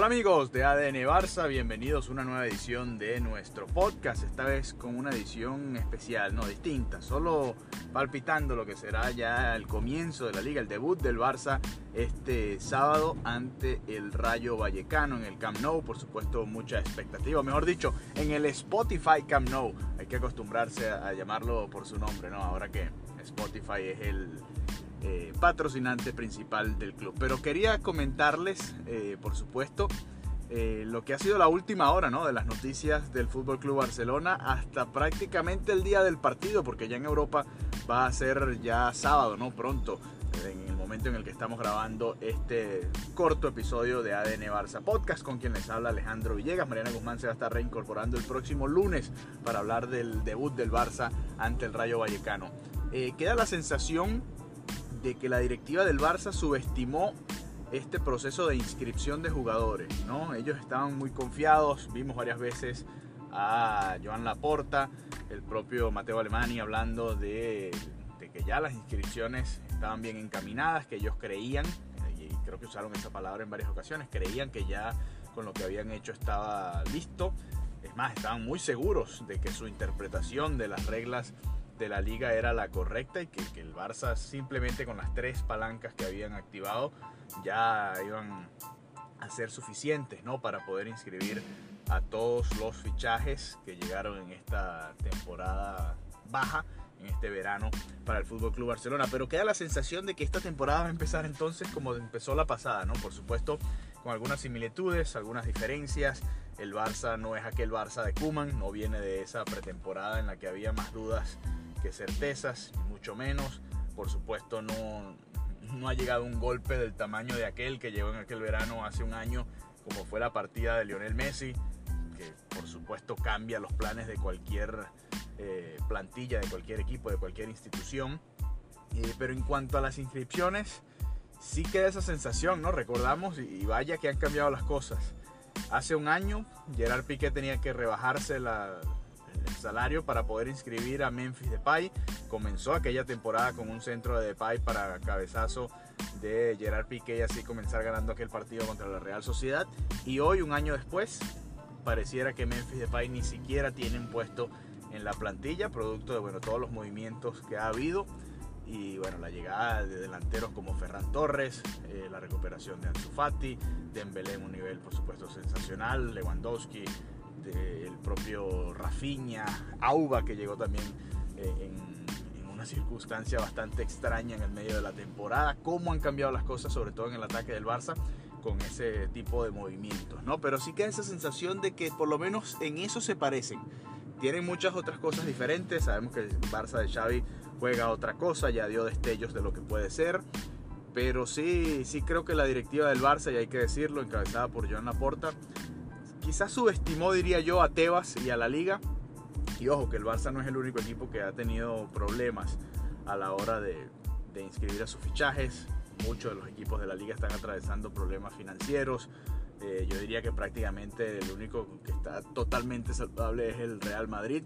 Hola amigos de ADN Barça, bienvenidos a una nueva edición de nuestro podcast, esta vez con una edición especial, no distinta, solo palpitando lo que será ya el comienzo de la liga, el debut del Barça este sábado ante el Rayo Vallecano en el Camp Nou, por supuesto mucha expectativa, mejor dicho, en el Spotify Camp Nou, hay que acostumbrarse a llamarlo por su nombre, ¿no? Ahora que Spotify es el eh, patrocinante principal del club. Pero quería comentarles, eh, por supuesto, eh, lo que ha sido la última hora ¿no? de las noticias del Fútbol Club Barcelona hasta prácticamente el día del partido, porque ya en Europa va a ser ya sábado, ¿no? Pronto, en el momento en el que estamos grabando este corto episodio de ADN Barça Podcast, con quien les habla Alejandro Villegas. Mariana Guzmán se va a estar reincorporando el próximo lunes para hablar del debut del Barça ante el Rayo Vallecano. queda la sensación de que la directiva del Barça subestimó este proceso de inscripción de jugadores, ¿no? Ellos estaban muy confiados, vimos varias veces a Joan Laporta, el propio Mateo Alemani hablando de, que ya las inscripciones estaban bien encaminadas, que ellos creían, creo que usaron esa palabra en varias ocasiones, creían que ya con lo que habían hecho estaba listo. Es más, estaban muy seguros de que su interpretación de las reglas de la liga era la correcta y que, el Barça simplemente con las tres palancas que habían activado ya iban a ser suficientes ¿no? para poder inscribir a todos los fichajes que llegaron en esta temporada baja en este verano para el Fútbol Club Barcelona. Pero queda la sensación de que esta temporada va a empezar entonces como empezó la pasada, ¿no? Por supuesto, con algunas similitudes, algunas diferencias. El Barça no es aquel Barça de Kuman, no viene de esa pretemporada en la que había más dudas que certezas, mucho menos. Por supuesto, no, no ha llegado un golpe del tamaño de aquel que llegó en aquel verano hace un año, como fue la partida de Lionel Messi, que por supuesto cambia los planes de cualquier eh, plantilla, de cualquier equipo, de cualquier institución. Eh, pero en cuanto a las inscripciones, sí queda esa sensación, ¿no? Recordamos, y vaya que han cambiado las cosas. Hace un año, Gerard Piqué tenía que rebajarse la, salario para poder inscribir a Memphis Depay. Comenzó aquella temporada con un centro de Depay para cabezazo de Gerard Piqué y así comenzar ganando aquel partido contra la Real Sociedad. Y hoy, un año después, pareciera que Memphis Depay ni siquiera tiene un puesto en la plantilla, producto de bueno, todos los movimientos que ha habido y bueno, la llegada de delanteros como Ferran Torres, eh, la recuperación de Ansu Fati, Dembélé en un nivel por supuesto sensacional, Lewandowski, el propio Rafinha, Auba que llegó también eh, en, una circunstancia bastante extraña en el medio de la temporada, cómo han cambiado las cosas, sobre todo en el ataque del Barça con ese tipo de movimientos, ¿no? Pero sí queda esa sensación de que por lo menos en eso se parecen. Tienen muchas otras cosas diferentes, sabemos que el Barça de Xavi juega otra cosa, ya dio destellos de lo que puede ser, pero sí, sí creo que la directiva del Barça, y hay que decirlo, encabezada por Joan Laporta, quizás subestimó, diría yo, a Tebas y a la liga. Y ojo, que el Barça no es el único equipo que ha tenido problemas a la hora de, inscribir a sus fichajes. Muchos de los equipos de la liga están atravesando problemas financieros. Eh, yo diría que prácticamente el único que está totalmente saludable es el Real Madrid.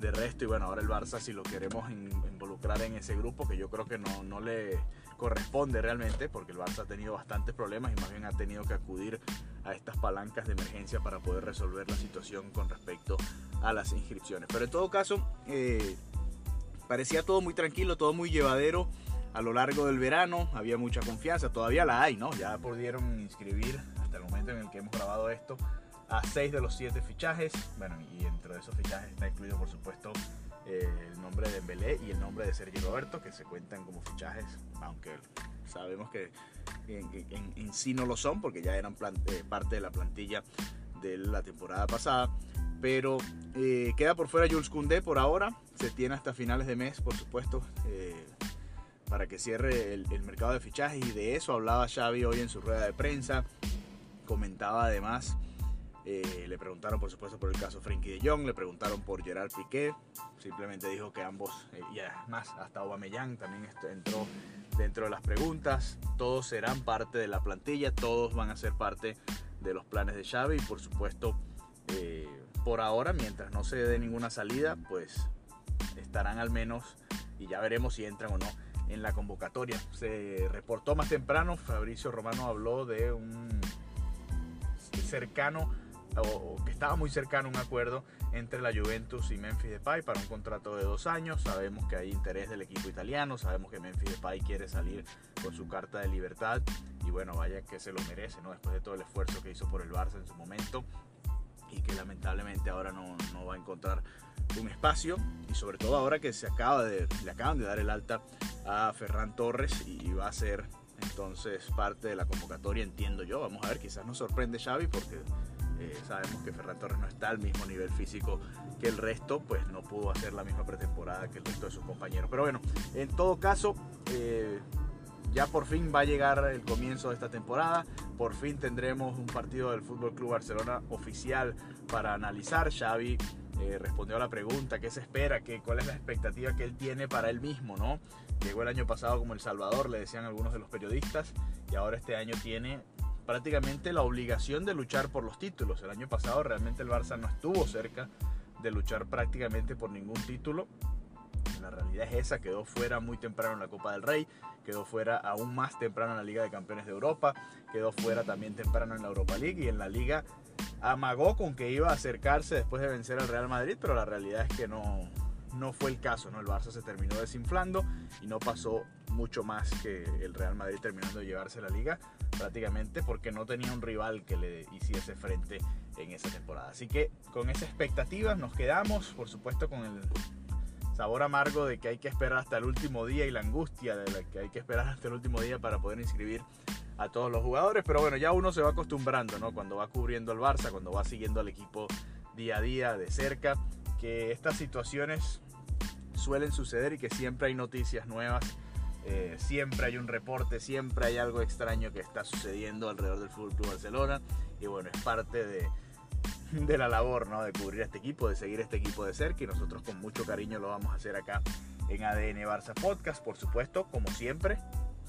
De resto, y bueno, ahora el Barça, si lo queremos involucrar en ese grupo, que yo creo que no, no le corresponde realmente, porque el Barça ha tenido bastantes problemas y más bien ha tenido que acudir a estas palancas de emergencia para poder resolver la situación con respecto a las inscripciones. Pero en todo caso, eh, parecía todo muy tranquilo, todo muy llevadero a lo largo del verano, había mucha confianza, todavía la hay, ¿no? Ya pudieron inscribir hasta el momento en el que hemos grabado esto a seis de los siete fichajes, bueno, y dentro de esos fichajes está incluido por supuesto el nombre de Dembélé y el nombre de Sergio Roberto, que se cuentan como fichajes, aunque sabemos que en, sí no lo son, porque ya eran eh, parte de la plantilla de la temporada pasada. Pero eh, queda por fuera Jules Koundé por ahora. Se tiene hasta finales de mes, por supuesto, eh, para que cierre el, el, mercado de fichajes. Y de eso hablaba Xavi hoy en su rueda de prensa. Comentaba además eh, le preguntaron, por supuesto, por el caso Frankie de Jong, le preguntaron por Gerard Piqué. Simplemente dijo que ambos, eh, y además hasta Aubameyang también entró dentro de las preguntas. Todos serán parte de la plantilla, todos van a ser parte de los planes de Xavi y por supuesto, eh, por ahora, mientras no se dé ninguna salida, pues estarán al menos y ya veremos si entran o no en la convocatoria. Se reportó más temprano, Fabricio Romano habló de un cercano o, que estaba muy cercano un acuerdo entre la Juventus y Memphis Depay para un contrato de dos años. Sabemos que hay interés del equipo italiano, sabemos que Memphis Depay quiere salir con su carta de libertad y bueno, vaya que se lo merece, ¿no? Después de todo el esfuerzo que hizo por el Barça en su momento y que lamentablemente ahora no, no va a encontrar un espacio y sobre todo ahora que se acaba de, le acaban de dar el alta a Ferran Torres y va a ser entonces parte de la convocatoria, entiendo yo. Vamos a ver, quizás nos sorprende Xavi porque eh, sabemos que Ferran Torres no está al mismo nivel físico que el resto, pues no pudo hacer la misma pretemporada que el resto de sus compañeros. Pero bueno, en todo caso, eh, ya por fin va a llegar el comienzo de esta temporada. Por fin tendremos un partido del Fútbol Club Barcelona oficial para analizar. Xavi eh, respondió a la pregunta qué se espera, qué, cuál es la expectativa que él tiene para él mismo, ¿no? Llegó el año pasado como El Salvador, le decían algunos de los periodistas, y ahora este año tiene prácticamente la obligación de luchar por los títulos. El año pasado realmente el Barça no estuvo cerca de luchar prácticamente por ningún título. La realidad es esa, quedó fuera muy temprano en la Copa del Rey, quedó fuera aún más temprano en la Liga de Campeones de Europa, quedó fuera también temprano en la Europa League y en la Liga amagó con que iba a acercarse después de vencer al Real Madrid, pero la realidad es que no, no fue el caso, ¿no? El Barça se terminó desinflando y no pasó mucho más que el Real Madrid terminando de llevarse la liga prácticamente porque no tenía un rival que le hiciese frente en esa temporada. Así que con esa expectativa nos quedamos, por supuesto con el sabor amargo de que hay que esperar hasta el último día y la angustia de la que hay que esperar hasta el último día para poder inscribir a todos los jugadores, pero bueno, ya uno se va acostumbrando, ¿no? Cuando va cubriendo el Barça, cuando va siguiendo al equipo día a día de cerca, que estas situaciones suelen suceder y que siempre hay noticias nuevas, eh, siempre hay un reporte, siempre hay algo extraño que está sucediendo alrededor del Fútbol Club Barcelona y bueno, es parte de, de la labor, ¿no? De cubrir este equipo, de seguir este equipo de cerca y nosotros con mucho cariño lo vamos a hacer acá en ADN Barça Podcast, por supuesto, como siempre.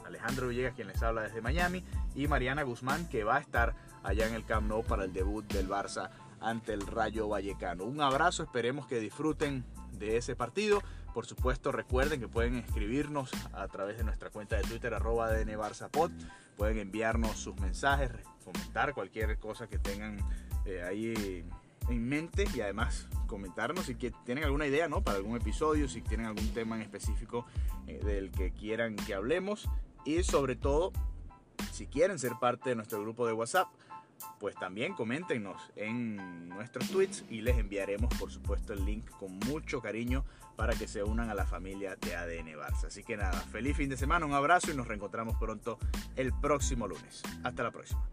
Alejandro Villegas quien les habla desde Miami y Mariana Guzmán que va a estar allá en el Camp Nou para el debut del Barça ante el Rayo Vallecano. Un abrazo, esperemos que disfruten de ese partido. Por supuesto, recuerden que pueden escribirnos a través de nuestra cuenta de Twitter, arroba DNBarzapod. Pueden enviarnos sus mensajes, comentar cualquier cosa que tengan eh, ahí en mente y además comentarnos si tienen alguna idea ¿no? para algún episodio, si tienen algún tema en específico eh, del que quieran que hablemos y sobre todo si quieren ser parte de nuestro grupo de WhatsApp pues también coméntenos en nuestros tweets y les enviaremos por supuesto el link con mucho cariño para que se unan a la familia de ADN Barça. Así que nada, feliz fin de semana, un abrazo y nos reencontramos pronto el próximo lunes. Hasta la próxima.